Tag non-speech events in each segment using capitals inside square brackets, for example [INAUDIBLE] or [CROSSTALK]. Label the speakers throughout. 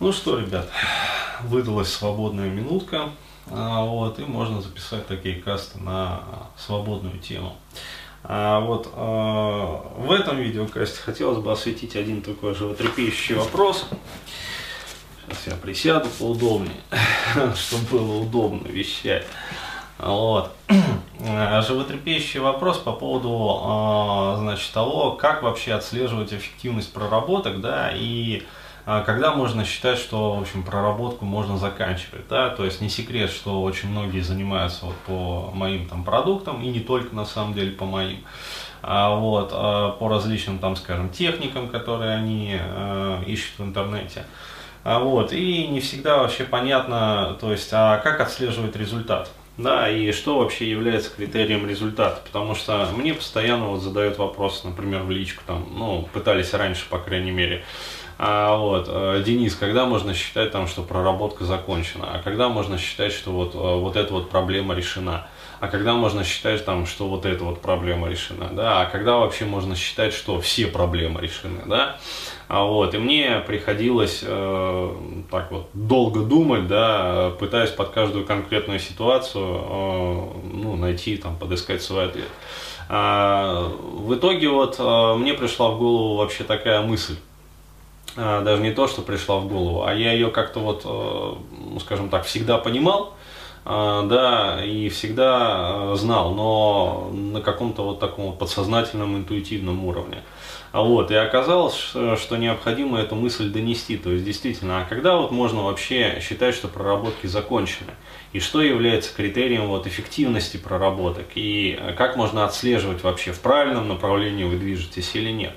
Speaker 1: Ну что, ребят, выдалась свободная минутка, а, вот, и можно записать такие касты на свободную тему. А вот а, в этом видеокасте хотелось бы осветить один такой животрепещущий вопрос. Сейчас я присяду поудобнее, [LAUGHS] чтобы было удобно вещать. Вот. Животрепещущий вопрос по поводу, значит, того, как вообще отслеживать эффективность проработок, да, и а когда можно считать, что, в общем, проработку можно заканчивать, да, то есть не секрет, что очень многие занимаются вот по моим там продуктам, и не только, на самом деле, по моим, а вот, а по различным, там, скажем, техникам, которые они а, ищут в интернете, а вот, и не всегда вообще понятно, то есть, а как отслеживать результат, да, и что вообще является критерием результата, потому что мне постоянно вот задают вопрос, например, в личку, там, ну, пытались раньше, по крайней мере, а, вот, э, Денис, когда можно считать, там, что проработка закончена, а когда можно считать, что вот, э, вот эта вот проблема решена, а когда можно считать, там, что вот эта вот проблема решена, да, а когда вообще можно считать, что все проблемы решены, да, а вот, и мне приходилось э, так вот долго думать, да, пытаясь под каждую конкретную ситуацию, э, ну, найти, там, подыскать свой ответ. А, в итоге вот э, мне пришла в голову вообще такая мысль, даже не то, что пришла в голову, а я ее как-то вот, э, ну, скажем так, всегда понимал, а, да, и всегда э, знал, но на каком-то вот таком подсознательном, интуитивном уровне. А вот, и оказалось, что необходимо эту мысль донести. То есть, действительно, а когда вот можно вообще считать, что проработки закончены? И что является критерием вот эффективности проработок? И как можно отслеживать вообще, в правильном направлении вы движетесь или нет?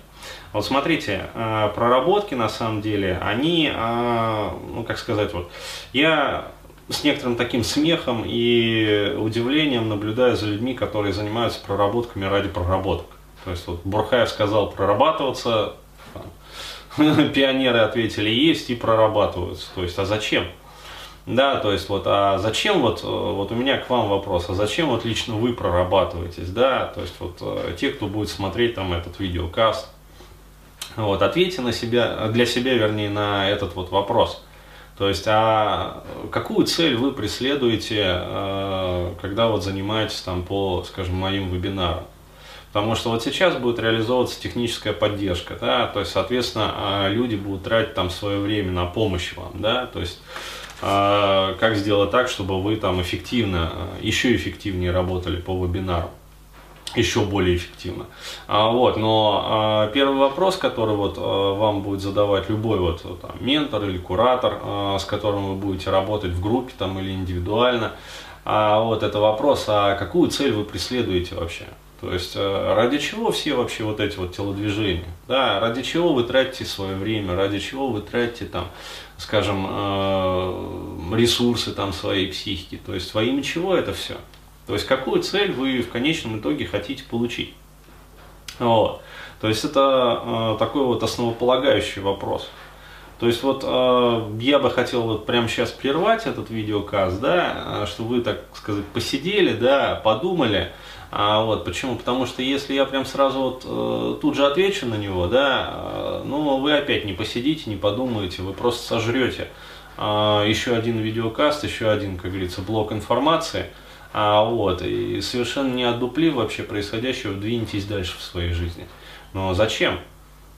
Speaker 1: Вот смотрите, э, проработки на самом деле, они, э, ну как сказать, вот, я с некоторым таким смехом и удивлением наблюдаю за людьми, которые занимаются проработками ради проработок. То есть вот Бурхаев сказал прорабатываться, [LAUGHS] пионеры ответили есть и прорабатываются. То есть, а зачем? Да, то есть вот, а зачем вот, э, вот у меня к вам вопрос, а зачем вот лично вы прорабатываетесь, да, то есть вот те, кто будет смотреть там этот видеокаст, вот, ответьте на себя, для себя, вернее, на этот вот вопрос. То есть, а какую цель вы преследуете, э, когда вот занимаетесь там по, скажем, моим вебинарам? Потому что вот сейчас будет реализовываться техническая поддержка, да, то есть, соответственно, а, люди будут тратить там свое время на помощь вам, да, то есть, а, как сделать так, чтобы вы там эффективно, еще эффективнее работали по вебинару еще более эффективно. А, вот, но а, первый вопрос, который вот а, вам будет задавать любой вот там, ментор или куратор, а, с которым вы будете работать в группе там или индивидуально, а, вот это вопрос, а какую цель вы преследуете вообще? То есть а, ради чего все вообще вот эти вот телодвижения? Да, ради чего вы тратите свое время, ради чего вы тратите там, скажем, э, ресурсы там своей психики? То есть во имя чего это все? То есть какую цель вы в конечном итоге хотите получить. Вот. То есть это э, такой вот основополагающий вопрос. То есть вот э, я бы хотел вот прямо сейчас прервать этот видеокаст, да, э, чтобы вы, так сказать, посидели, да, подумали. А вот почему? Потому что если я прям сразу вот э, тут же отвечу на него, да, э, ну вы опять не посидите, не подумаете, вы просто сожрете э, еще один видеокаст, еще один, как говорится, блок информации – а, вот, и совершенно не отдуплив вообще происходящего, двинетесь дальше в своей жизни. Но зачем?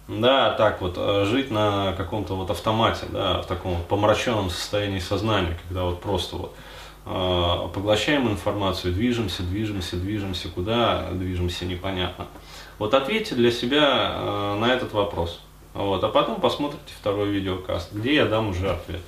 Speaker 1: Да, так вот, э, жить на каком-то вот автомате, да, в таком вот помраченном состоянии сознания, когда вот просто вот э, поглощаем информацию, движемся, движемся, движемся, куда движемся, непонятно. Вот ответьте для себя э, на этот вопрос. Вот, а потом посмотрите второй видеокаст, где я дам уже ответ.